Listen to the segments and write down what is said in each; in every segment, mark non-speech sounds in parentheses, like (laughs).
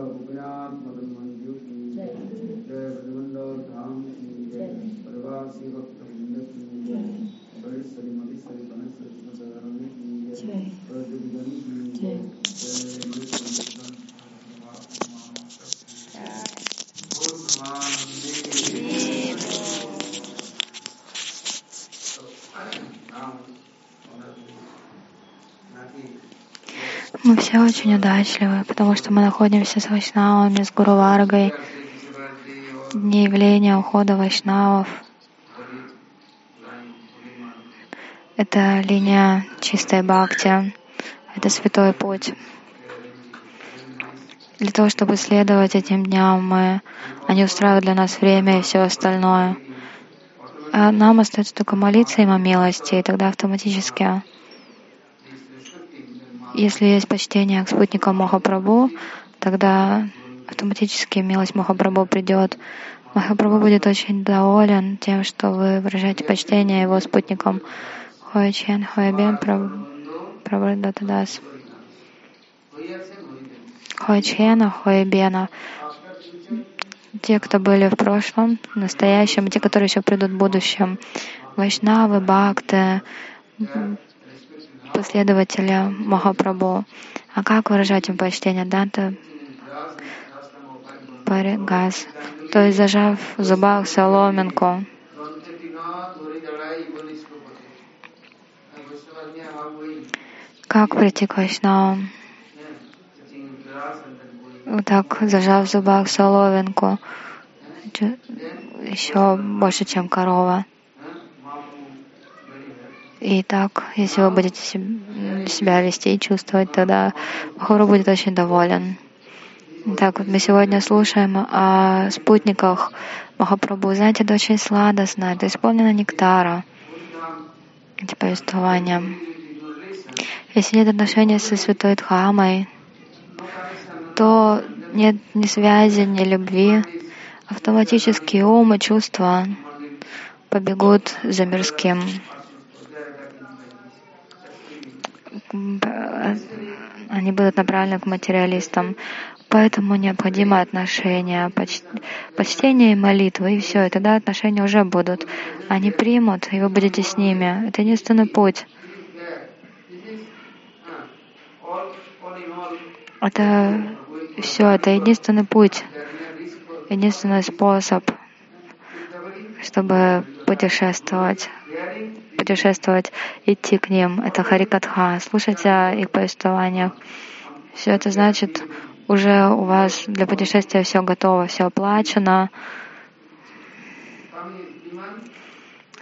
我们要。Очень удачливы, потому что мы находимся с Вайшнавами, с Гуру Варгой. Дни явления ухода Вайшнавов. Это линия чистой бхакти. Это святой путь. Для того, чтобы следовать этим дням, мы, они устраивают для нас время и все остальное. А нам остается только молиться им о милости, и тогда автоматически если есть почтение к спутникам Махапрабху, тогда автоматически милость Махапрабху придет. Махапрабху будет очень доволен тем, что вы выражаете почтение его спутникам. Хоячен, Хоябен, Прабхадатадас. Хоячена, Хоябена. Те, кто были в прошлом, настоящем, и те, которые еще придут в будущем. Вайшнавы, Бхакты, последователя Махапрабху. А как выражать им почтение? Данта Паригас. То есть зажав в зубах соломинку. Как прийти к Вайшнавам? Вот так, зажав в зубах соломинку, еще больше, чем корова. И так, если вы будете себя вести и чувствовать, тогда Махуру будет очень доволен. Так вот, мы сегодня слушаем о спутниках Махапрабху. Знаете, это очень сладостно, это исполнено нектара, эти повествования. Если нет отношения со Святой Дхамой, то нет ни связи, ни любви. Автоматически ум и чувства побегут за мирским. Они будут направлены к материалистам. Поэтому необходимо отношение, поч... почтение и молитва, и все. И тогда отношения уже будут. Они примут, и вы будете с ними. Это единственный путь. Это все, это единственный путь, единственный способ, чтобы путешествовать путешествовать, идти к ним. Это Харикатха. Слушайте их повествования. Все это значит, уже у вас для путешествия все готово, все оплачено.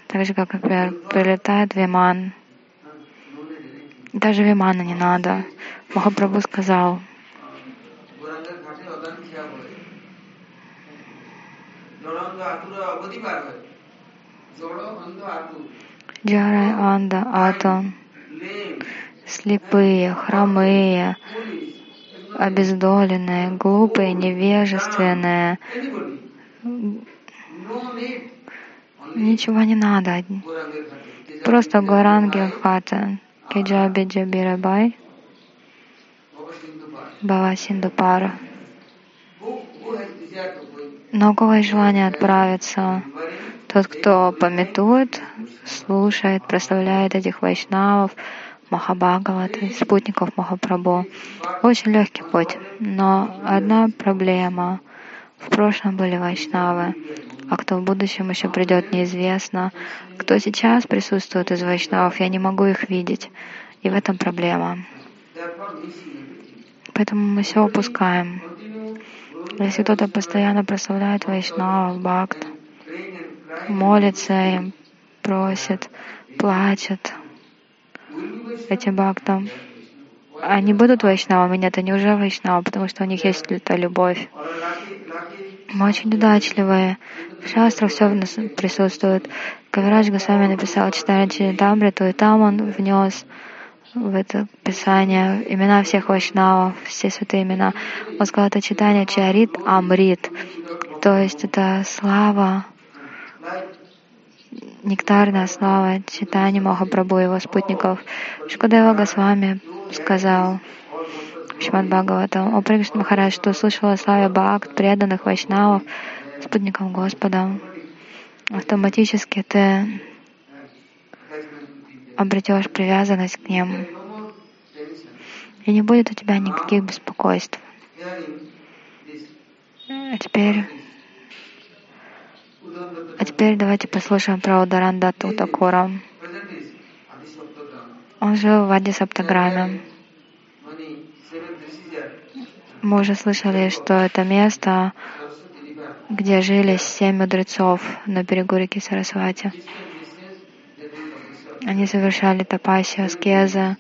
Так же, как, например, прилетает Виман. Даже Вимана не надо. Махапрабху сказал, Джарай Анда Атон, слепые, хромые, обездоленные, глупые, невежественные. Ничего не надо. Просто Горанги Хата, Кеджаби Джабирабай, Бава Синдупара. Но у кого есть желание отправиться? Тот, кто пометует, слушает, прославляет этих вайшнавов, Махабхагават, спутников Махапрабху. Очень легкий путь, но одна проблема. В прошлом были вайшнавы, а кто в будущем еще придет, неизвестно. Кто сейчас присутствует из вайшнавов, я не могу их видеть. И в этом проблема. Поэтому мы все упускаем. Если кто-то постоянно прославляет вайшнавов, бхакт, молится им, просит, плачет этим бхактам, они будут вайшнавами? Нет, они уже вайшнавы, потому что у них есть эта любовь. Мы очень удачливые. В шастрах все в нас присутствует. Кавирадж Госвами написал читание Чаритамриту, и там он внес в это писание имена всех вайшнавов, все святые имена. Он сказал, это читание Чарит Амрит. То есть это слава, нектарная слава читания Махапрабху и его спутников. Шукадева Госвами сказал, Шимад Бхагаватам. О Прикшна Махарадж, ты услышала о славе Бхакт, преданных Вайшнавов, спутников Господа. Автоматически ты обретешь привязанность к ним. И не будет у тебя никаких беспокойств. А теперь, а теперь давайте послушаем про Ударандату Такура. Он жил в Ади Саптаграме. Мы уже слышали, что это место, где жили семь мудрецов на берегу реки Сарасвати. Они совершали тапасию, аскеза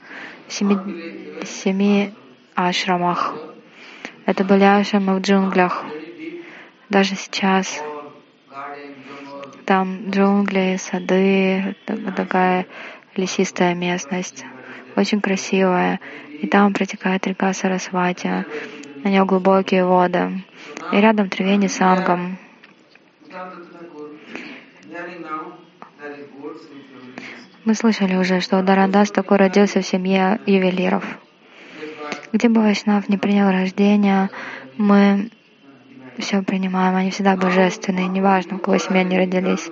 в семи, семи ашрамах. Это были ашрамы в джунглях. Даже сейчас там джунгли, сады, такая лесистая местность, очень красивая. И там протекает река Сарасвати. На нее глубокие воды. И рядом Тривени Сангам. Мы слышали уже, что Дарандас такой родился в семье ювелиров. Где бы Вайшнав не принял рождения, мы все принимаем, они всегда божественные, неважно, в какой семье они родились.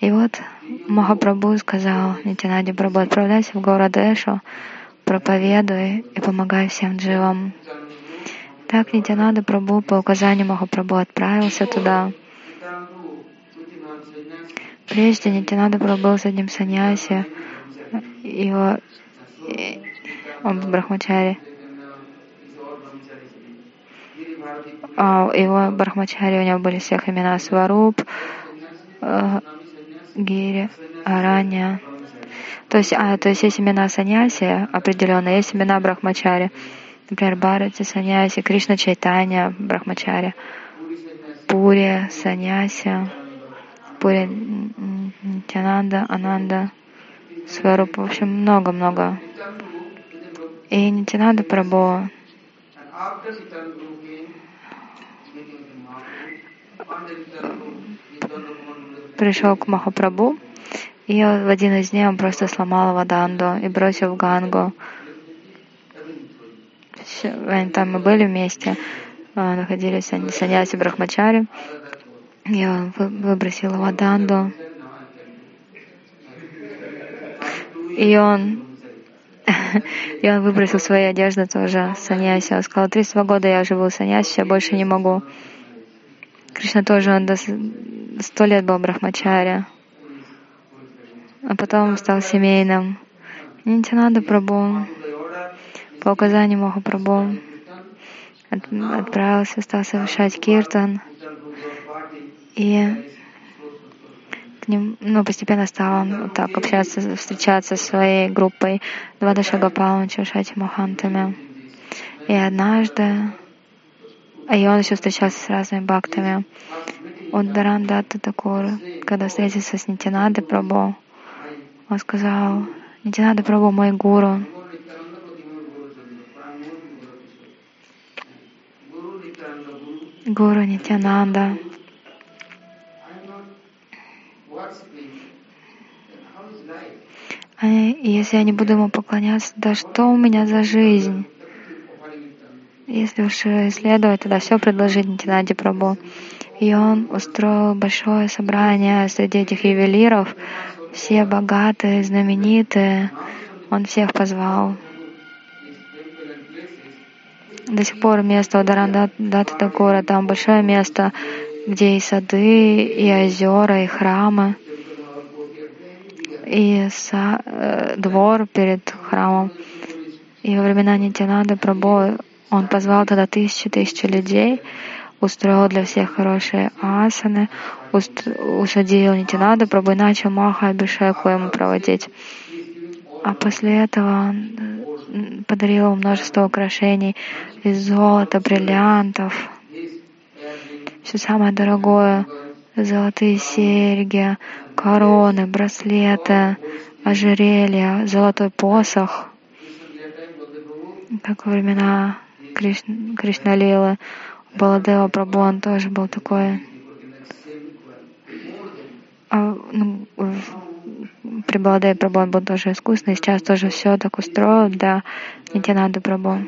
И вот Махапрабху сказал Нитянади Прабху, отправляйся в город Эшу, проповедуй и помогай всем дживам. Так Нитянада Прабху по указанию Махапрабху отправился туда. Прежде Нитянада Прабху с одним саньяси, его, он был брахмачари. А его брахмачари, у него были всех имена Сваруб, э, Гири, Аранья. То есть, а, то есть есть имена саньяси определенные, есть имена брахмачари. Например, Бхарати, Саньяси, Кришна Чайтанья, Брахмачари, Пури, Саньяси, Пури Нитянанда, Ананда, Сварупа, в общем, много-много. И Нитянанда Пришел к Махапрабху, и в один из дней он просто сломал Ваданду и бросил в Гангу. Они там мы были вместе, находились они саньяси Брахмачари. И он выбросил Ваданду. И он и он выбросил свои одежды тоже саньяси. Он сказал, 32 года я живу саньяси, я больше не могу. Кришна тоже, он до сто лет был брахмачаря, а потом стал семейным. Нитянада Прабhu по указанию Махапрабху отправился, стал совершать киртан. И ним, ну, постепенно стал он вот так общаться, встречаться со своей группой Двадаша Гапалом, Чашати Махантами. И однажды, а и он еще встречался с разными бхактами. Он Дарандата Такур, когда встретился с Нитянады Прабhu, он сказал, Нитянада Прабhu мой гуру. Гуру Нитянанда. А если я не буду ему поклоняться, да что у меня за жизнь? Если уж исследовать, тогда все предложить Нитинаде Прабу. И он устроил большое собрание среди этих ювелиров, все богатые, знаменитые. Он всех позвал. До сих пор место у Дарандата Такура, там большое место, где и сады, и озера, и храмы, и са, э, двор перед храмом. И во времена Нитянады Прабhu он позвал тогда тысячи тысячи людей, устроил для всех хорошие асаны, уст, усадил Нитянада Прабhu и начал Маха Абишеку ему проводить. А после этого он подарил множество украшений из золота, бриллиантов, все самое дорогое, золотые серьги, короны, браслеты, ожерелья, золотой посох. Как во времена Кришн, Кришналилы, Баладева Прабhu, он тоже был такой. А, ну, при Баладеве Прабhu он был тоже искусный, сейчас тоже все так устроил для Нитянады Прабhu.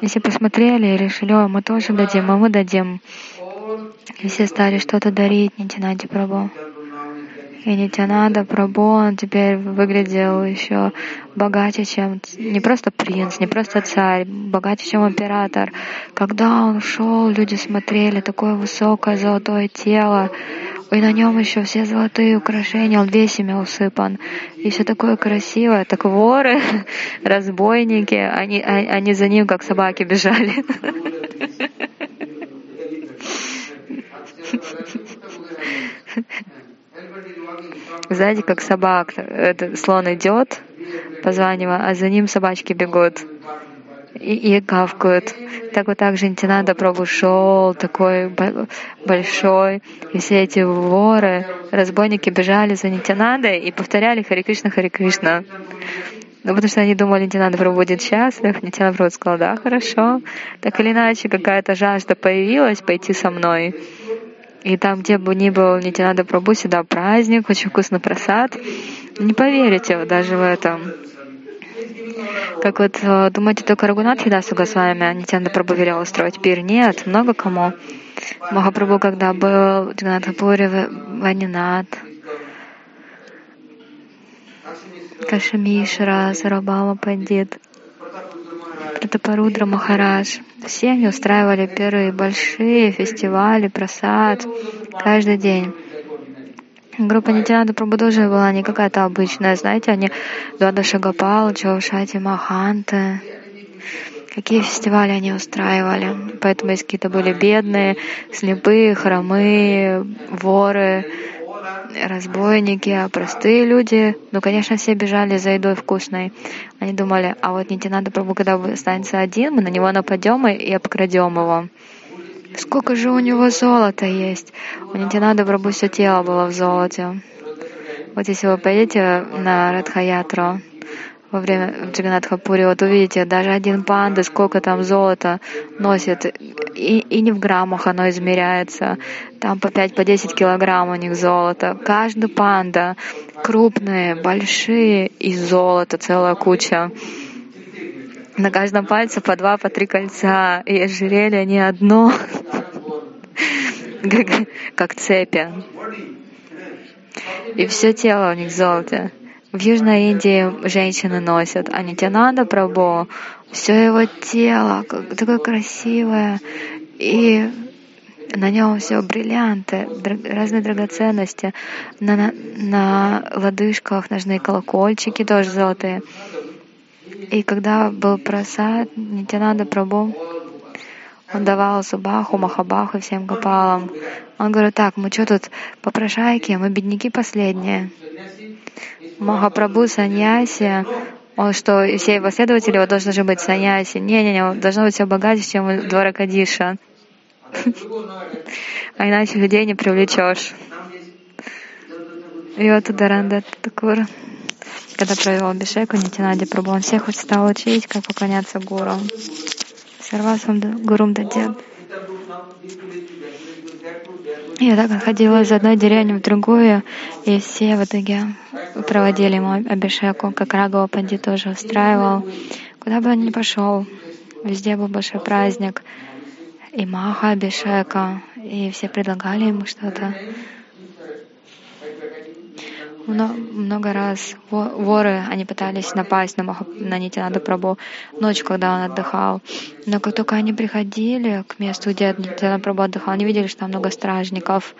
Если посмотрели и решили, мы тоже дадим, а мы дадим. И все стали что-то дарить Нитянаде Прабу. И Нитянада Прабу, он теперь выглядел еще богаче, чем не просто принц, не просто царь, богаче, чем император. Когда он шел, люди смотрели, такое высокое золотое тело, и на нем еще все золотые украшения, он весьми усыпан. И все такое красивое. Так воры, (laughs) разбойники, они, а, они за ним как собаки бежали. (laughs) Знаете, как собак, этот слон идет, позванивая, а за ним собачки бегут и, и гавкают. Так вот так же Нитянанда Прабу шел, такой большой, и все эти воры, разбойники бежали за Нитянандой и повторяли Хари Кришна, Хари Кришна. Ну, потому что они думали, Нитянанда Прабу будет счастлив. Нитянанда Прабу сказал, да, хорошо. Так или иначе, какая-то жажда появилась пойти со мной. И там, где бы ни был Нитянанда Прабу, сюда праздник, очень вкусный просад. Не поверите даже в этом. Как вот э, думаете, только Рагунат Хидасу Госвами Нитянда Прабу велел устроить пир? Нет, много кому. Махапрабху, когда был в Джаганатхапуре, Ванинат, Кашемишра, Сарабала Пандит, Пратапарудра Махарадж. Все они устраивали пиры, большие фестивали, просад, каждый день. Группа Нитянада Прабhu тоже была не какая-то обычная, знаете, они Дада Шагапал, Чаушати Маханты. Какие фестивали они устраивали. Поэтому если какие-то были бедные, слепые, хромые, воры, разбойники, а простые люди, ну, конечно, все бежали за едой вкусной. Они думали, а вот Нитянада Прабу, когда останется один, мы на него нападем и обкрадем его. Сколько же у него золота есть? У Нитянада Прабhu все тело было в золоте. Вот если вы поедете на Радхаятру во время в Джаганатхапуре, вот увидите, даже один панда, сколько там золота носит, и, и не в граммах оно измеряется. Там по 5-10 по 10 килограмм у них золота. Каждый панда, крупные, большие, и золото целая куча. На каждом пальце по два, по три кольца, и ожерелье не одно, (laughs) как цепи. И все тело у них золото. В Южной Индии женщины носят, а Нитянанда Прабу, все его тело такое красивое, и на нем все бриллианты, разные драгоценности, на, на, на лодыжках ножные колокольчики тоже золотые. И когда был просад, Нитянанда Прабу, он давал Субаху, Махабаху всем гопалам. Он говорит, так, мы что тут попрошайки, мы бедняки последние. Махапрабху саньяси, он что, все его последователи, вот должны же быть саньяси. Не-не-не, должно быть все богаче, чем двора Кадиша. А иначе людей не привлечешь. И вот Даранда Такур когда провел Бишеку Нитинади Прабhu, он всех стал учить, как поклоняться гуру. Сарвасам Гурум Дадет. Я так ходила из одной деревни в другую, и все в итоге проводили ему Абишеку, как Рагова Панди тоже устраивал. Куда бы он ни пошел, везде был большой праздник. И Маха Абишека, и все предлагали ему что-то много раз воры, они пытались напасть на, Маха, на Нитянада Прабу ночью, когда он отдыхал. Но как только они приходили к месту, где Нитянада Прабу отдыхал, они видели, что там много стражников.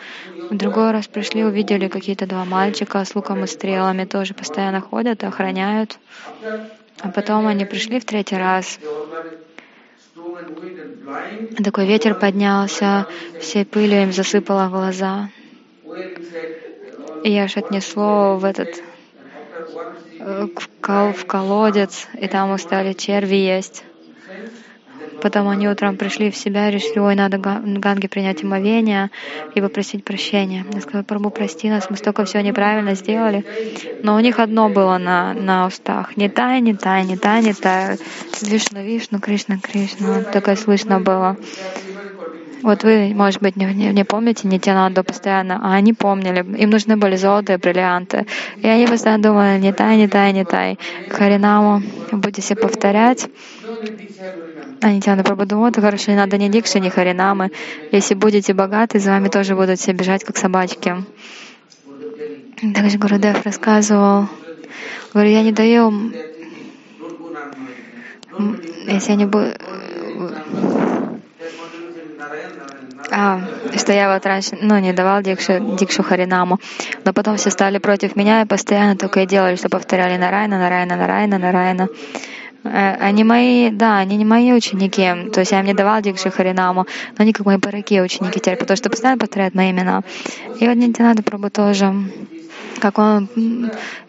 В другой раз пришли, увидели какие-то два мальчика с луком и стрелами, тоже постоянно ходят охраняют. А потом они пришли в третий раз. Такой ветер поднялся, всей пылью им засыпало глаза. Аж отнесло в этот э, в колодец, и там устали черви есть. Потом они утром пришли в себя и решили, ой, надо Ганге принять омовение и попросить прощения. Я сказала, Прабу, прости нас, мы столько всего неправильно сделали. Но у них одно было на, на устах. Не тай, не тай, не тай, не тай. Вишну, Вишну, Кришна, Кришна. Такое слышно было. Вот вы, может быть, не, не, помните Нитянанду постоянно, а они помнили. Им нужны были золотые бриллианты. И они постоянно думали, не тай, не тай, не тай. Харинаму будете повторять. А Нитянанда Прабху это хорошо, не надо ни дикши, ни харинамы. Если будете богаты, за вами тоже будут все бежать, как собачки. Также Гурудев рассказывал, говорю, я не даю, если я не буду, а, что я вот раньше, ну, не давал Дикшу, Дикшу Харинаму, но потом все стали против меня и постоянно только и делали, что повторяли Нарайна, Нарайна, Нарайна, Нарайна. Э, они мои, да, они не мои ученики, то есть я им не давал Дикшу Харинаму, но они как мои бараки ученики теперь, потому что постоянно повторяют мои имена. И вот Нитянада Прабhu тоже как он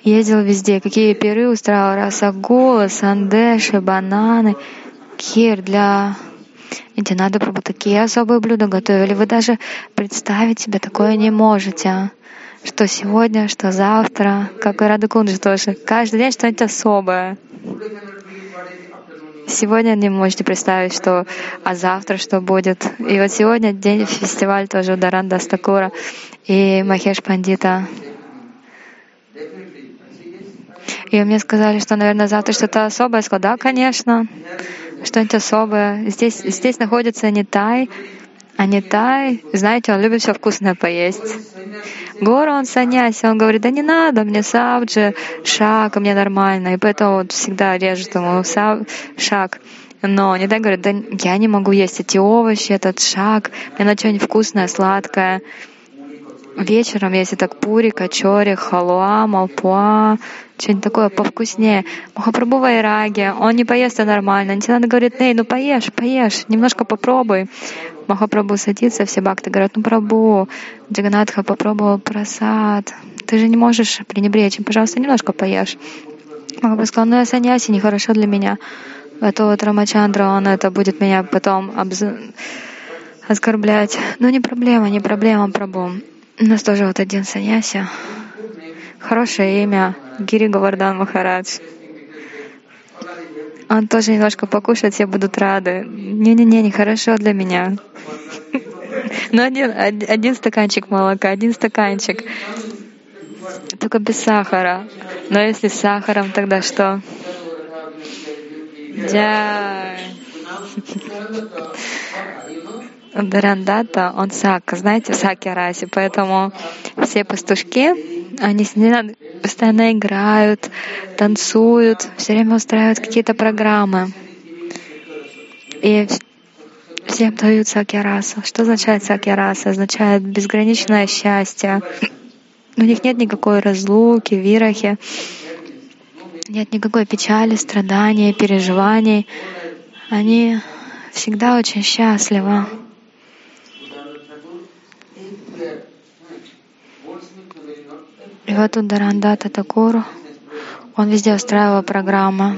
ездил везде, какие пиры устраивал, расагулы, сандеши, бананы, кир для Пробу такие особые блюда готовили. Вы даже представить себе такое не можете. Что сегодня, что завтра, как и Радакунджи тоже. Каждый день что-нибудь особое. Сегодня не можете представить, что, а завтра что будет. И вот сегодня день фестиваль тоже Даранда Стакура и Махеш Пандита. И мне сказали, что, наверное, завтра что-то особое. Я сказала, да, конечно что-нибудь особое. Здесь, здесь находится не тай, а не тай, знаете, он любит все вкусное поесть. Гора, он саняси, он говорит, да не надо, мне сабджи, шаг, мне нормально. И поэтому вот всегда режет ему саб, шаг. Но не так говорит, да я не могу есть эти овощи, этот шаг, мне надо что-нибудь вкусное, сладкое. Вечером, если так пури, качори, халуа, малпуа, что-нибудь такое повкуснее. Махапрабху Вайраги, он не поест это нормально. Нитянанда говорит, эй, ну поешь, поешь, немножко попробуй. Махапрабху садится, все бакты говорят, ну Прабху, Джаганатха попробовал просад. Ты же не можешь пренебречь, пожалуйста, немножко поешь. Махапрабху сказал, ну я саньяси, нехорошо для меня. Это вот Рамачандра, он это будет меня потом обз... оскорблять. Ну не проблема, не проблема, Прабху. У нас тоже вот один саньяси. Хорошее имя. Гири Гавардан Махарадж. Он тоже немножко покушает, все будут рады. Не-не-не, нехорошо для меня. (laughs) Ну, один, один стаканчик молока, один стаканчик. Только без сахара. Но если с сахаром, тогда что? Да. (laughs) Дарандата, он сака, знаете, саки раси, поэтому все пастушки, они постоянно играют, танцуют, все время устраивают какие-то программы. И всем дают сакьяраса. Что означает сакьяраса? Означает безграничное счастье. У них нет никакой разлуки, вирахи, нет никакой печали, страдания, переживаний. Они всегда очень счастливы. И вот у Дарандата Такур, он везде устраивал программы.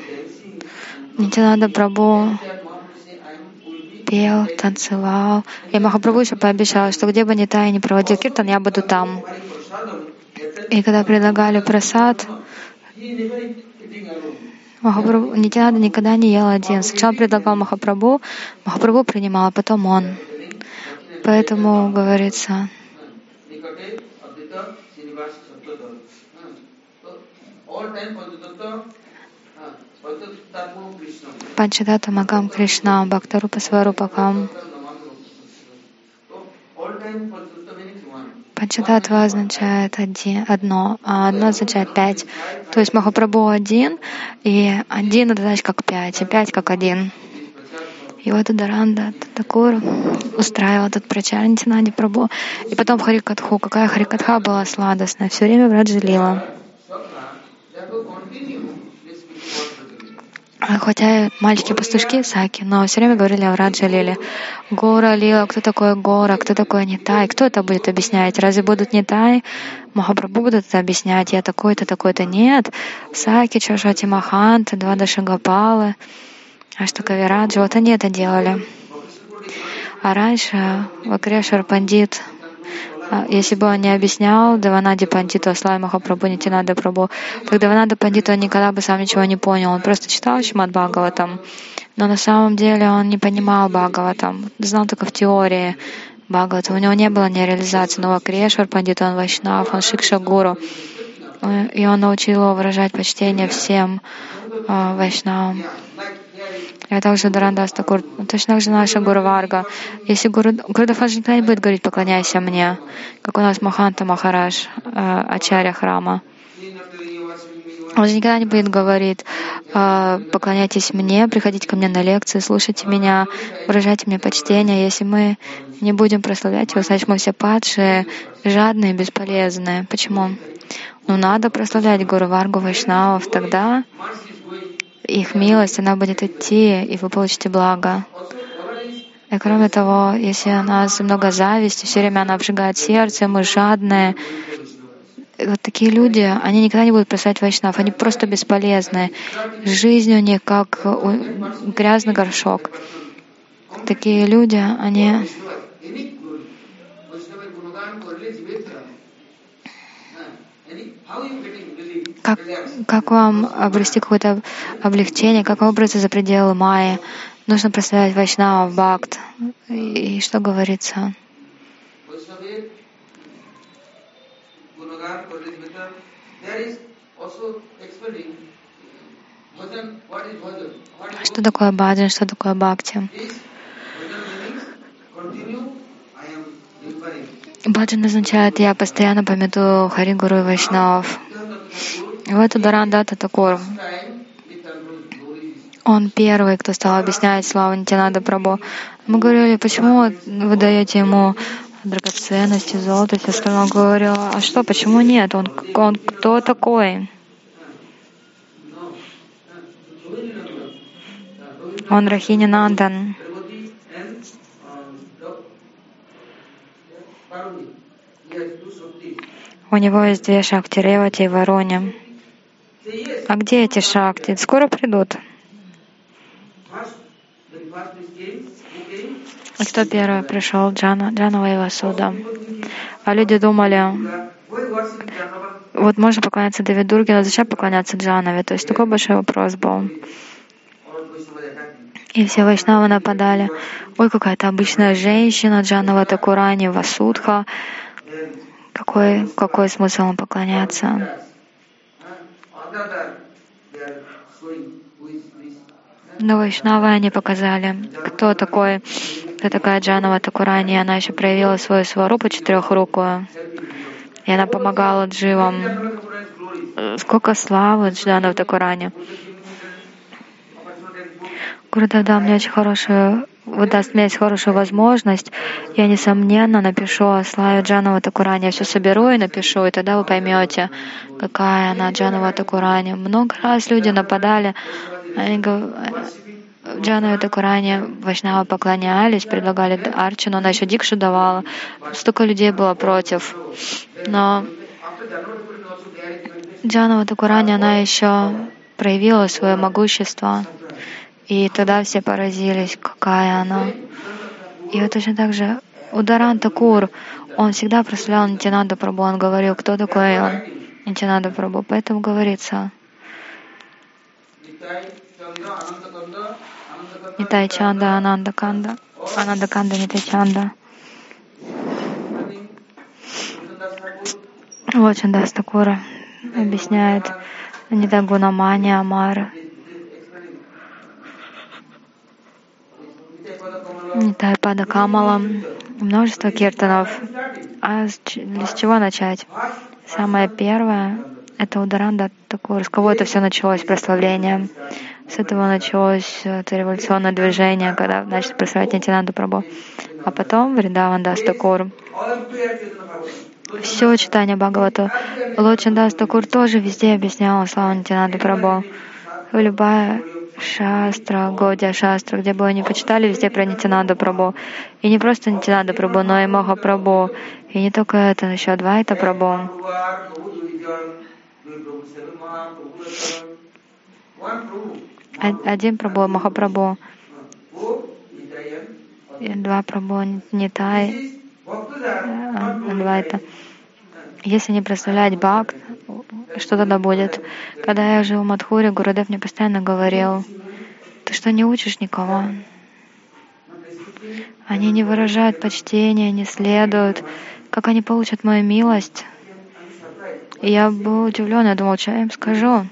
Нитянада Прабу пел, танцевал. И Махапрабху еще пообещал, что где бы ни та не проводил киртан, я буду там. И когда предлагали просад, Махапрабху, Нитянада никогда не ел один. Сначала предлагал Махапрабху, Махапрабху принимал, а потом он. Поэтому говорится, Панчадата Магам Кришна, Бхактарупа Сварупакам. Панчадатва означает один, одно, а одно означает пять. То есть Махапрабху один, и один это значит как пять, и пять как один. И вот Даранда Такур устраивал этот прачар Нитинади Прабhu. И потом Харикатху, какая Харикатха была сладостная, все время в Раджалила. Хотя мальчики-пастушки Саки, но все время говорили о Раджа Лиле. Гора Лила, кто такой Гора, кто такой Нитай, кто это будет объяснять? Разве будут Нитай? Махапрабху будут это объяснять, я такой-то, такой-то. Нет. Саки, Чашати Маханта, два Дашагапалы, Аштакавираджи, вот они это делали. А раньше Вакрешвар Пандит а, если бы он не объяснял Деванади Пандиту Аслай Махапрабху Нитинада Прабху, так Деванада Пандиту никогда бы сам ничего не понял. Он просто читал Шимад Бхагаватам, но на самом деле он не понимал Бхагаватам, знал только в теории Бхагаватам. У него не было ни реализации. Но Вакрешвар Пандит, он Вайшнав, он Шикша Гуру. И он научил его выражать почтение всем э, Вайшнавам. Я также Дарандас Такур. Точно так же наша Гуру Варга. Если Гуру, Гурудахаджи никогда не будет говорить «поклоняйся мне», как у нас Маханта Махараш, э, Ачарья храма. Он же никогда не будет говорить, «Э, поклоняйтесь мне, приходите ко мне на лекции, слушайте меня, выражайте мне почтение. Если мы не будем прославлять его, значит мы все падшие, жадные, бесполезные. Почему? Ну, надо прославлять Гуру Варгу Вайшнавов, тогда их милость, она будет идти, и вы получите благо. И кроме того, если у нас много зависти, все время она обжигает сердце, мы жадные, вот такие люди, они никогда не будут просать вайшнав, они просто бесполезны. Жизнь у них как грязный горшок. Такие люди, они как, как вам обрести какое-то облегчение, как выбраться за пределы Майи? Нужно прославлять Вайшнава, Бхакт. И, и что говорится? Что такое баджан, что такое бхакти? Баджан означает «я постоянно пометую Хари Гуру и Вайшнав». Вот Ударандата Такур. Он первый, кто стал объяснять славу Нитянада Прабу. Мы говорили, почему вы даете ему драгоценности, золото, все остальное. Он говорил, а что, почему нет? Он, он кто такой? Он Рахини Нандан. У него есть две шахти Ревати и Вороне. А где эти шахти? Скоро придут. И кто первый пришел? Джана, Джанова и Васуда. А люди думали, вот можно поклоняться Давид Дурге, но зачем поклоняться Джанове? То есть такой большой вопрос был. И все вайшнавы нападали. Ой, какая-то обычная женщина, Джанова Такурани, Васудха. Какой, какой смысл им поклоняться? Но Вайшнавы они показали, кто такой, кто такая Джанова Такурани. Она еще проявила свою сварупу четырехрукую. И она помогала дживам. Сколько славы Джанова Такурани. Гурудев дал мне очень хорошую, даст мне хорошую возможность. Я, несомненно, напишу о славе Джанова Такурани. Я все соберу и напишу, и тогда вы поймете, какая она Джанова Такурани. Много раз люди нападали, они Джанове Такуране Вайшнава поклонялись, предлагали Арчину, она еще Дикшу давала. Столько людей было против. Но Джанова Такурани, она еще проявила свое могущество. И тогда все поразились, какая она. И вот точно так же Ударан Такур, он всегда прославлял Нитянанда Прабу, он говорил, кто такой он, Нитянанда Прабу. Поэтому говорится, Нитай Чанда, Ананда Канда, Ананда Канда, Нитай Чанда. Вот Чандас Такура объясняет Нитай Гунамани Амара. Нитай Пада Камала, множество киртанов. А с, с чего начать? Самое первое — это Ударанда Такур. С кого это все началось, прославление? С этого началось это революционное движение, когда начали прославлять Нитянанду Прабу. А потом Вриндаван Дас Такур. Все читание Бхагавату. Лочин Дас Такур тоже везде объяснял славу Нитянанду Прабу. Любая Шастра, Годя Шастра, где бы они почитали, везде про Нитянанду Прабу. И не просто Нитянанду Прабу, но и Маха Прабу. И не только это, но еще это Прабу. Один Прабу, Махапрабу. Два Прабу, Нитай. Два это. Если не представлять Бхакт, что тогда будет? Когда я жил в Мадхуре, Гурудев мне постоянно говорил, ты что, не учишь никого? Они не выражают почтения, не следуют. Как они получат мою милость? Я был удивлен, я думал, что я им скажу.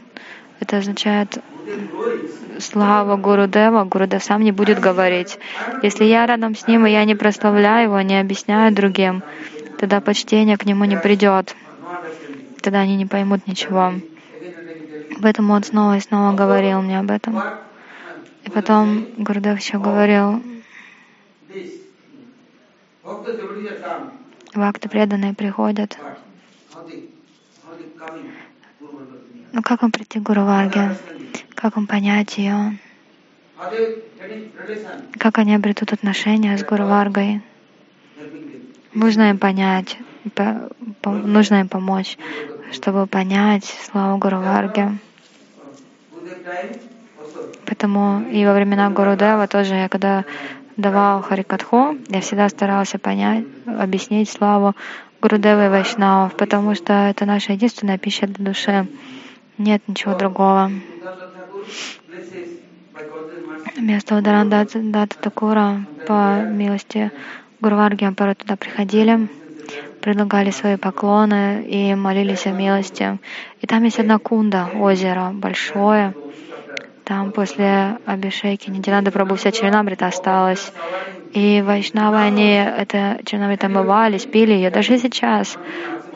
Это означает, славу Гурудева, Гурудев сам не будет говорить. Если я рядом с ним, и я не прославляю его, не объясняю другим, тогда почтение к нему не придет. Тогда они не поймут ничего. Поэтому он снова и снова говорил мне об этом. И потом Гурдев еще говорил, вакты преданные приходят. Ну как вам прийти к Гуру Варге? Как вам понять ее? Как они обретут отношения с Гуру Варгой? Нужно им понять, нужно им помочь, чтобы понять славу Гуру Варги. Поэтому и во времена Гурудева тоже я когда давал Харикатху, я всегда старался понять, объяснить славу Гурудева и Вайшнавов, потому что это наша единственная пища для души. Нет ничего другого. Место Ударанда Дата Такура по милости Гурварги порой туда приходили, предлагали свои поклоны и молились о милости. И там есть одна кунда, озеро большое, там после Абишейки Нидинада Прабhu вся Чернамрита осталась. И вайшнавы, они это Чернамрита омывались, пили ее. Даже сейчас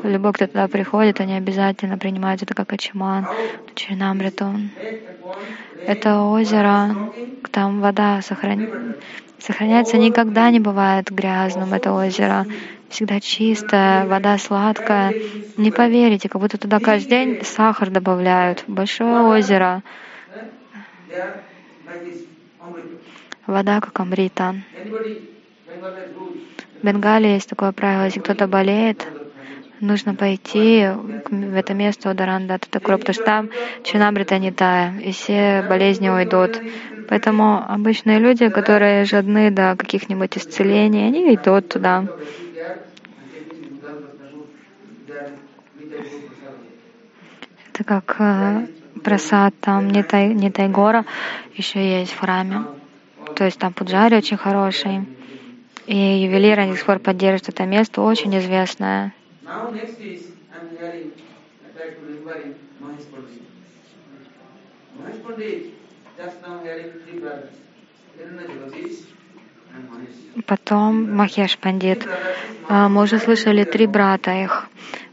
любой, кто туда приходит, они обязательно принимают это как ачиман, Чернамриту. Это озеро, там вода сохран... сохраняется, никогда не бывает грязным, это озеро. Всегда чистая, вода сладкая. Не поверите, как будто туда каждый день сахар добавляют. Большое озеро. Вода как амрита. В Бенгалии есть такое правило, если кто-то болеет, нужно пойти в это место Ударанда Татакура, потому что там Чинамрита не тая, и все болезни уйдут. Поэтому обычные люди, которые жадны до каких-нибудь исцелений, они идут туда. Это как э, просад, там не, тай, не Тайгора, еще есть в храме. То есть там Пуджари очень хороший. И ювелиры они до сих пор поддерживают это место, очень известное. Потом Махеш Пандит. А, мы уже слышали три брата их.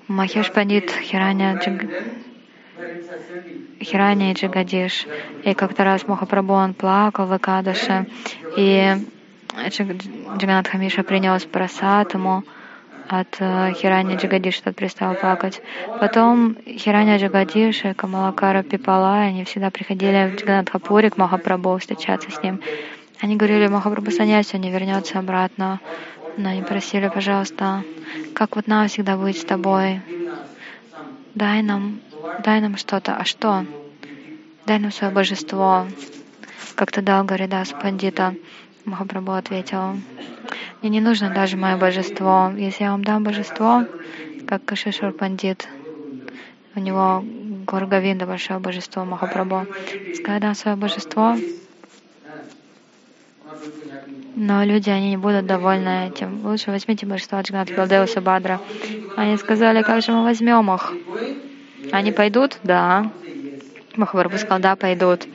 Махеш Пандит, Хираня Джиг... Хирани и Джигадиш. И как-то раз Махапрабху он плакал в Экадаше, и Джиганат Хамиша принес просад ему от э, Хирани Джигадиш, тот перестал плакать. Потом Хирани Джигадиш и Камалакара Пипала, они всегда приходили в Джиганат Хапури к Махапрабху встречаться с ним. Они говорили, Махапрабху Саньяси, он не вернется обратно. Но они просили, пожалуйста, как вот нам всегда быть с тобой. Дай нам дай нам что-то. А что? Дай нам свое божество. Как-то дал Гаридас Пандита. Махапрабху ответил, мне не нужно даже мое божество. Если я вам дам божество, как Кашишвар Пандит, у него Горгавинда большое божество Махапрабху. Если я дам свое божество, но люди, они не будут довольны этим. Лучше возьмите божество Аджганат Балдева Сабадра. Они сказали, как же мы возьмем их? Они пойдут? Да. Махапрабху сказал, да, пойдут.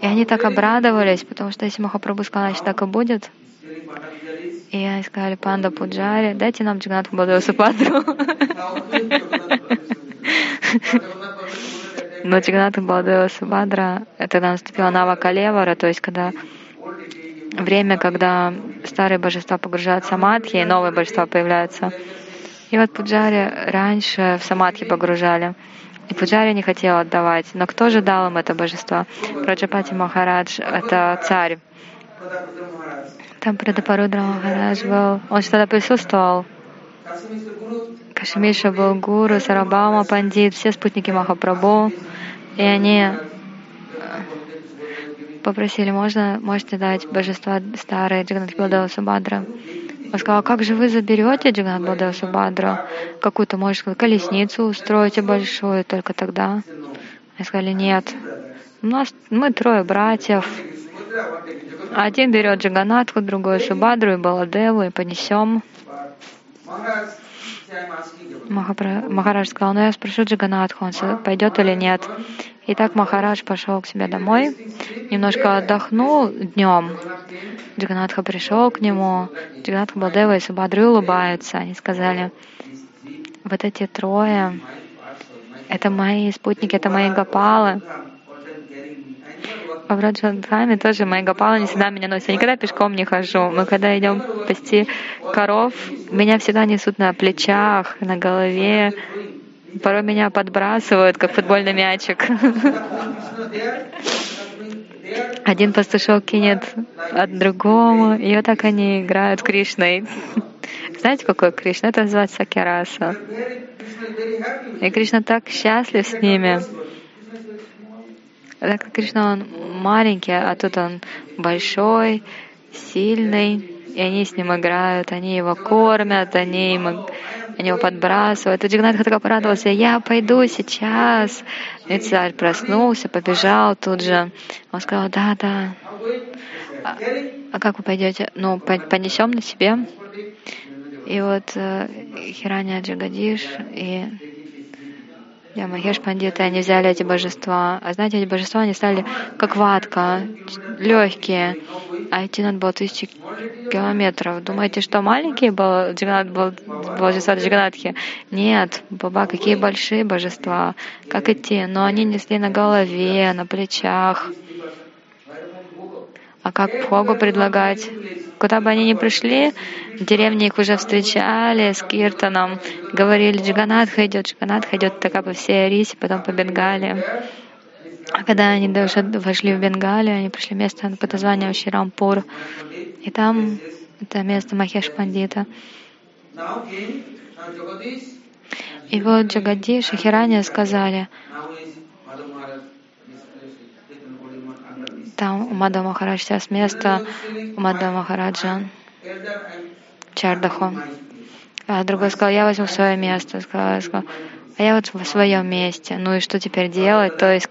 И они так обрадовались, потому что если Махапрабху сказал, значит, так и будет. И они сказали, панда Пуджари, дайте нам Джиганатху Бадавасу Падру. Но Джиганатха Балдева Субадра, это наступила Нава Калевара, то есть когда время, когда старые божества погружают в самадхи, и новые божества появляются. И вот Пуджари раньше в самадхи погружали. И Пуджари не хотел отдавать. Но кто же дал им это божество? Праджапати Махарадж — это царь. Там Прадапарудра Махарадж был. Он тогда присутствовал. Кашмиша был гуру, Сарабама Пандит, все спутники Махапрабху. И они э, попросили, можно, можете дать божества старые Джаганат Бадава Субадра. Он сказал, как же вы заберете Джиганат Субадру, какую-то, может, колесницу устроите большую, только тогда? Они сказали, нет. У нас, мы трое братьев. Один берет Джиганатху, другой Субадру и Баладеву, и понесем. Махарадж сказал, ну я спрошу Джиганатху, он пойдет или нет. И так Махарадж пошел к себе домой, немножко отдохнул днем. Джаганатха пришел к нему, Джаганатха Балдева и Субадры улыбаются. Они сказали, вот эти трое, это мои спутники, это мои гопалы. А в Раджадхаме тоже мои гопалы не всегда меня носят. Я никогда пешком не хожу. Мы когда идем пасти коров, меня всегда несут на плечах, на голове. Порой меня подбрасывают, как футбольный мячик. (laughs) Один пастушок кинет от другому, и вот так они играют с Кришной. (laughs) Знаете, какой Кришна? Это называется Сакираса. И Кришна так счастлив с ними. Так как Кришна, он маленький, а тут он большой, сильный, и они с ним играют, они его кормят, они ему они его подбрасывают. И Джиганатха так порадовался, я пойду сейчас. И царь проснулся, побежал тут же. Он сказал, да, да. А, а как вы пойдете? Ну, понесем на себе. И вот э, Хираня Джагадиш и я Махеш Пандиты, они взяли эти божества. А знаете, эти божества, они стали как ватка, легкие. А идти надо было тысячи километров. Думаете, что маленькие был Джиганат, был, божества Джиганатхи? Нет, баба, какие большие божества. Как идти? Но они несли на голове, на плечах. А как Богу предлагать? Куда бы они ни пришли, в деревне их уже встречали с Киртаном, говорили, Джиганатха идет, Джиганатха идет, так по всей Арисе, потом по Бенгалии. А когда они даже вошли в Бенгалию, они пришли в место под названием Ширампур. И там это место Махеш Пандита. И вот Джагадиш и Хирания сказали, там Мада Махарадж сейчас место Мада Махараджа Чардаху. А другой сказал, я возьму свое место. Сказал, сказал, а я вот в своем месте. Ну и что теперь делать? То есть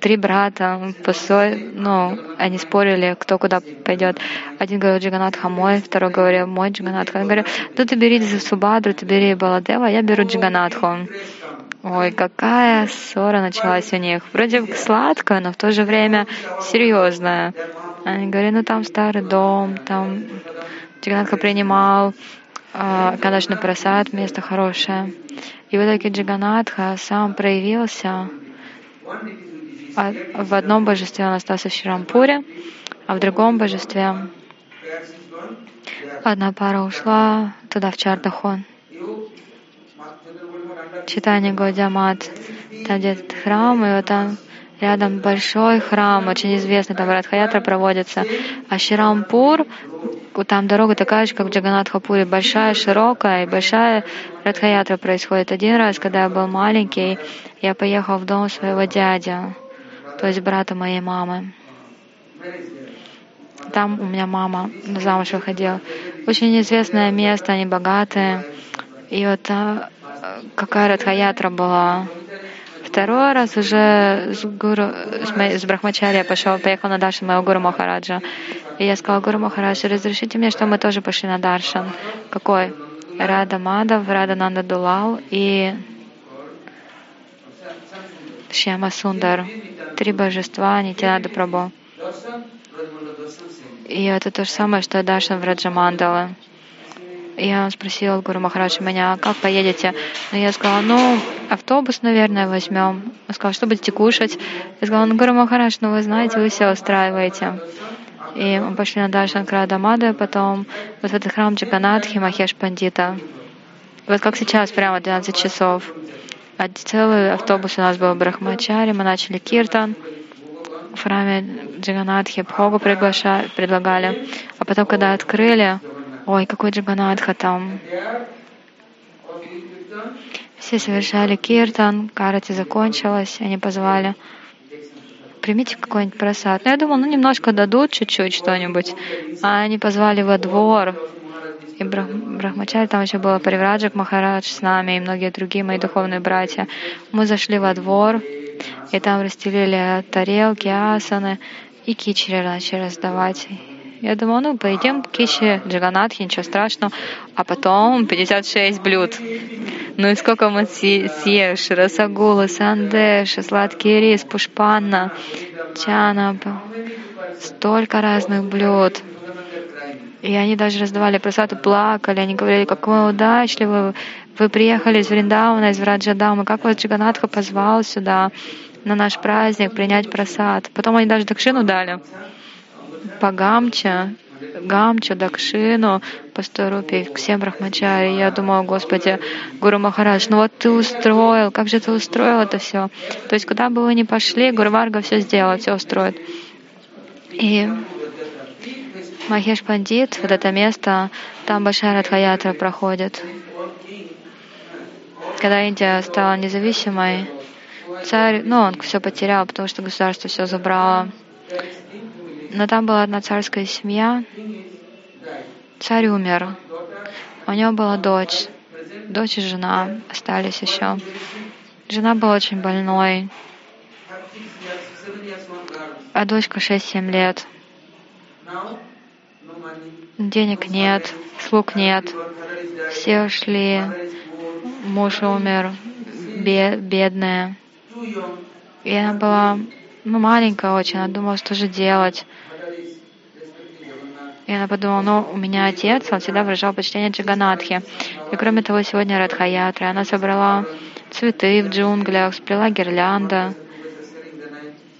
три брата, посой, ну, они спорили, кто куда пойдет. Один говорил Джиганатха мой, второй говорил мой Джиганатха. Он говорил, ну ты бери Субадру, ты бери Баладева, я беру Джиганатху. Ой, какая ссора началась у них. Вроде сладкая, но в то же время серьезная. Они говорят, ну там старый дом, там Джиганатха принимал э, Кадашна Прасад, место хорошее. И в итоге Джиганатха сам проявился. А в одном божестве он остался в Ширампуре, а в другом божестве одна пара ушла туда, в Чардахон читание Гаудиамат. Там где храм, и вот там рядом большой храм, очень известный, там Радхаятра проводится. А Ширампур, там дорога такая же, как в Джаганатхапуре, большая, широкая, и большая Радхаятра происходит. Один раз, когда я был маленький, я поехал в дом своего дяди, то есть брата моей мамы. Там у меня мама замуж выходила. Очень известное место, они богатые. И вот а, какая Радхаятра была. Второй раз уже с, гуру, с, с Брахмачария пошел, поехал на Даршан моего Гуру Махараджа. И я сказал, Гуру Махараджа, разрешите мне, что мы тоже пошли на Даршан. Какой? Рада Мадав, Рада Нанда Дулал и Шьяма Сундар. Три божества, Нитянада Прабhu. И это то же самое, что Даршан в Раджамандала. Я спросила Гуру Махарадж меня, как поедете? Ну, я сказала, ну, автобус, наверное, возьмем. Он сказал, что будете кушать? Я сказала, ну, Гуру Махарадж, ну, вы знаете, вы все устраиваете. И мы пошли на Даршан Крадамада, потом вот в этот храм Джаганатхи Махеш Пандита. Вот как сейчас, прямо 12 часов. А целый автобус у нас был Брахмачаре, мы начали киртан. В храме Джаганатхи Бхогу предлагали. А потом, когда открыли, Ой, какой Джаганатха там. Все совершали киртан, карати закончилась, они позвали. Примите какой-нибудь просад. Ну, я думала, ну немножко дадут чуть-чуть что-нибудь. А они позвали во двор. И Брах, Брахмачарь, там еще было Паривраджак Махарадж с нами и многие другие мои духовные братья. Мы зашли во двор, и там расстелили тарелки, асаны, и кичери начали раздавать. Я думала, ну, поедим киши Джаганатхи, ничего страшного. А потом 56 блюд. Ну и сколько мы съешь? Расагула, сандеш, сладкий рис, пушпанна, чана. Столько разных блюд. И они даже раздавали просад плакали. Они говорили, как вы удачливы. Вы приехали из Вриндауна, из Враджадамы. Как вас Джаганатха позвал сюда на наш праздник принять просад? Потом они даже Дакшину дали по Гамча, Гамча, Дакшину, по 100 рупий, всем Брахмачари. Я думала, Господи, Гуру Махарадж, ну вот ты устроил, как же ты устроил это все? То есть, куда бы вы ни пошли, Гуру Варга все сделает, все устроит. И Махеш Пандит, вот это место, там большая Радхаятра проходит. Когда Индия стала независимой, царь, ну, он все потерял, потому что государство все забрало. Но там была одна царская семья. Царь умер. У него была дочь. Дочь и жена остались еще. Жена была очень больной. А дочка 6-7 лет. Денег нет, слуг нет. Все ушли. Муж умер, бедная. И она была ну, маленькая очень, она думала, что же делать. И она подумала, ну, у меня отец, он всегда выражал почтение Джаганатхи. И кроме того, сегодня Радхаятра. Она собрала цветы в джунглях, сплела гирлянда.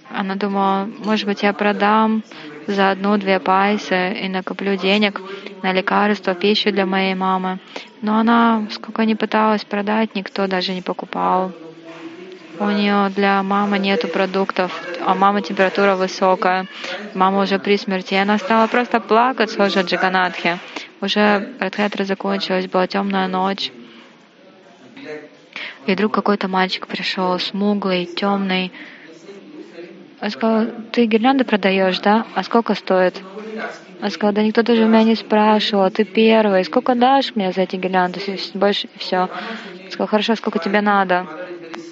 Она думала, может быть, я продам за одну-две пайсы и накоплю денег на лекарства, пищу для моей мамы. Но она, сколько ни пыталась продать, никто даже не покупал. У нее для мамы нету продуктов, а мама температура высокая, мама уже при смерти. И она стала просто плакать с Джаганатхи. Уже Радхетра закончилась, была темная ночь. И вдруг какой-то мальчик пришел, смуглый, темный. Он сказал, ты гирлянды продаешь, да? А сколько стоит? Он сказал, да никто даже меня не спрашивал, ты первый. Сколько дашь мне за эти гирлянды? Больше все. Он сказал, хорошо, сколько тебе надо?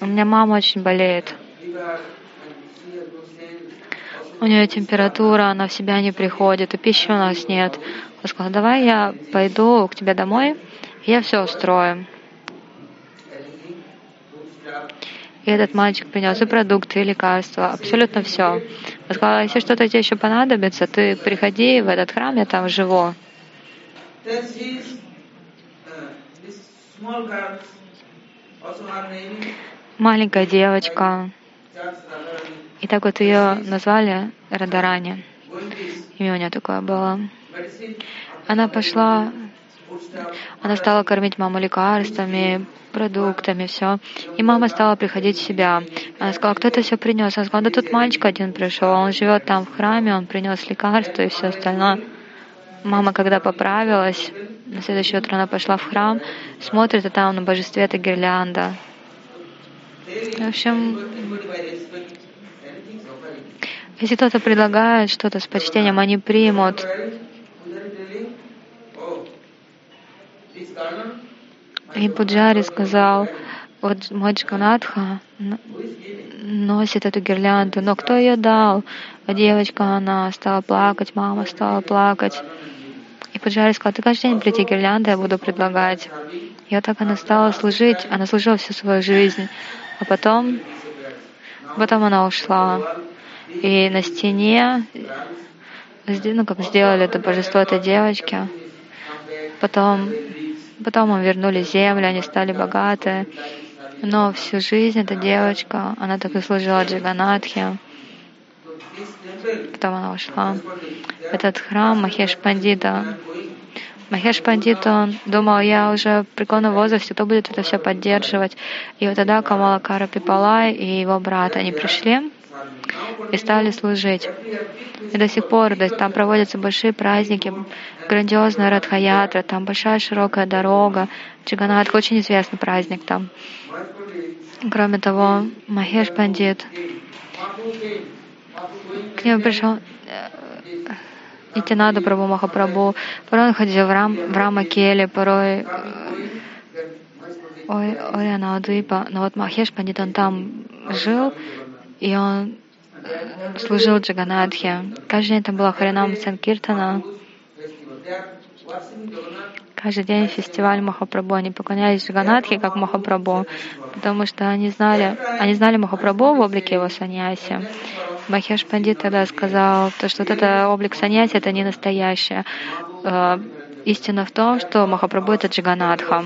У меня мама очень болеет. У нее температура, она в себя не приходит, и пищи у нас нет. Он сказал, давай я пойду к тебе домой, и я все устрою. И этот мальчик принес и продукты, и лекарства, абсолютно все. Он сказал, если что-то тебе еще понадобится, ты приходи в этот храм, я там живу. Маленькая девочка. И так вот ее назвали Радарани. Имя у нее такое было. Она пошла, она стала кормить маму лекарствами, продуктами, все. И мама стала приходить в себя. Она сказала, кто это все принес? Она сказала, да тут мальчик один пришел, он живет там в храме, он принес лекарства и все остальное. Мама, когда поправилась, на следующее утро она пошла в храм, смотрит, а там на божестве это гирлянда. В общем, если кто-то предлагает что-то с почтением, они примут. И Пуджари сказал, вот мой Джаганатха носит эту гирлянду, но кто ее дал? А девочка, она стала плакать, мама стала плакать. И Пуджари сказал, ты каждый день прийти гирлянды я буду предлагать. И вот так она стала служить, она служила всю свою жизнь. А потом, потом она ушла. И на стене, ну, как сделали это божество этой девочки, потом Потом им вернули землю, они стали богаты. Но всю жизнь эта девочка, она так и служила Джаганатхе. Потом она ушла. Этот храм Махеш Пандита. Махеш Пандит, он думал, я уже в преклонном возрасте, кто будет это все поддерживать. И вот тогда Камала Кара Пипалай и его брат, они пришли и стали служить. И до сих пор то есть, там проводятся большие праздники, грандиозная Радхаятра, там большая широкая дорога. Чиганатха очень известный праздник там. Кроме того, Махеш Пандит, к нему пришел э, Нитянада Прабhu Махапрабху, порой он ходил в, Рам, в порой э, ой, Ориана Адвипа, но вот Махеш Пандит, он там жил, и он служил Джаганатхе. Каждый день там была Харинам Санкиртана. Каждый день фестиваль Махапрабху. Они поклонялись Джаганатхе как Махапрабху, потому что они знали, они знали Махапрабху в облике его саньяси. Махеш Пандит тогда сказал, то, что вот это облик саньяси, это не настоящее. Э, истина в том, что Махапрабху это Джаганатха.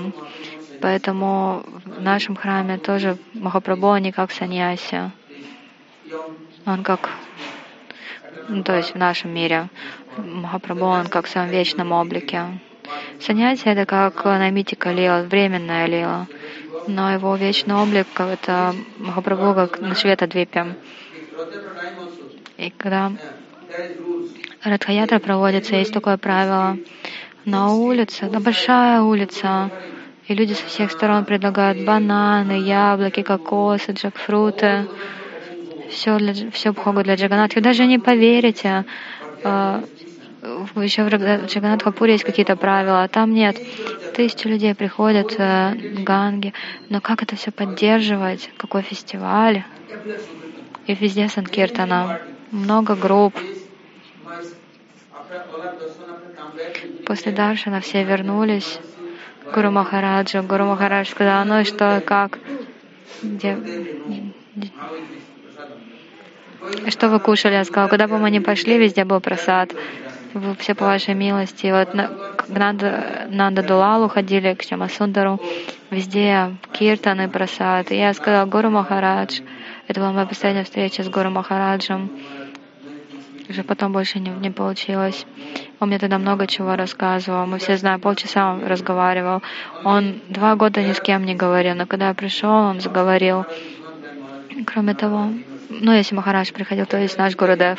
Поэтому в нашем храме тоже Махапрабху не как саньяси. Он как, ну, то есть в нашем мире, Махапрабху, он как в своем вечном облике. Саньяси это как намитика лила, временная лила. Но его вечный облик — это Махапрабху как на Швета-двипе. И когда Радхаятра проводится, есть такое правило. На улице, на большая улица, и люди со всех сторон предлагают бананы, яблоки, кокосы, джекфруты. Все, для, все бхогу для Джаганатхи. Даже не поверите, а, еще в Джаганатхапуре есть какие-то правила, а там нет. Тысячи людей приходят э, в Ганги. Но как это все поддерживать? Какой фестиваль? И везде Санкиртана. Много групп. После Даршана все вернулись. Гуру Махараджа. Гуру Махарадж сказал, ну и что, как? Где? Что вы кушали? Я сказала, куда бы мы ни пошли, везде был просад. Все по вашей милости. Вот к Нанда, Нанда Дулалу ходили, к Шамасундару, везде киртан и просад. И я сказала, Гуру Махарадж, это была моя последняя встреча с Гуру Махараджем. Уже потом больше не, не получилось. Он мне тогда много чего рассказывал. Мы все знаем, полчаса он разговаривал. Он два года ни с кем не говорил, но когда я пришел, он заговорил. Кроме того, ну, если Махарадж приходил, то есть наш Гурудев,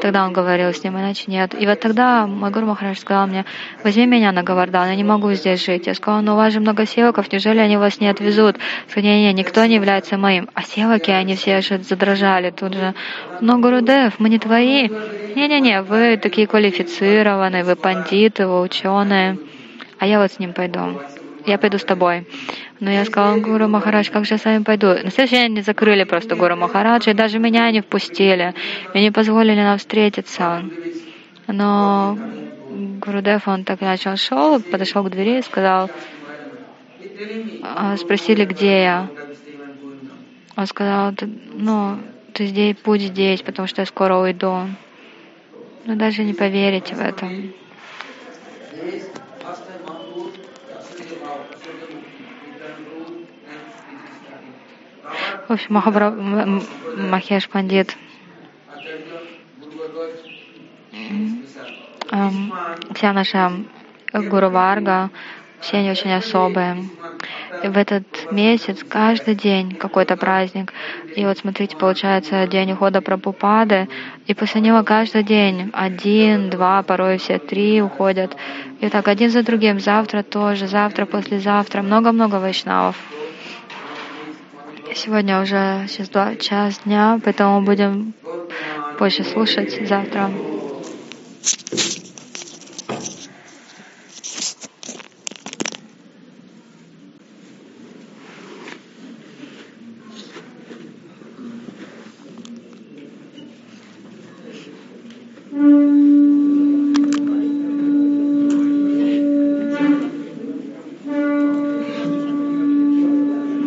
тогда он говорил с ним, иначе нет. И вот тогда мой Гуру Махарадж сказал мне, возьми меня на Гавардан, я не могу здесь жить. Я сказал, ну у вас же много севаков, неужели они вас не отвезут? Сказал, не, не, никто не является моим. А севаки, они все же задрожали тут же. Но Гурудев, мы не твои. Не-не-не, вы такие квалифицированные, вы пандиты, вы ученые. А я вот с ним пойду. Я пойду с тобой. Но я сказала, Гуру Махарадж, как же я с вами пойду? На следующий день они закрыли просто Гуру Махараджа, и даже меня не впустили, и не позволили нам встретиться. Но Гурудев, он так начал шел, подошел к двери и сказал, «А, спросили, где я. Он сказал, ну, ты здесь, будь здесь, потому что я скоро уйду. Но даже не поверите в это. В общем, Махабра... Махеш Пандит вся наша Гуру Варга, все они очень особые. И в этот месяц каждый день какой-то праздник. И вот смотрите, получается день ухода Прабхупады, и после него каждый день один, два, порой все три уходят. И так один за другим, завтра тоже, завтра, послезавтра, много-много вайшнавов. Сегодня уже сейчас два, час дня, поэтому будем позже слушать завтра.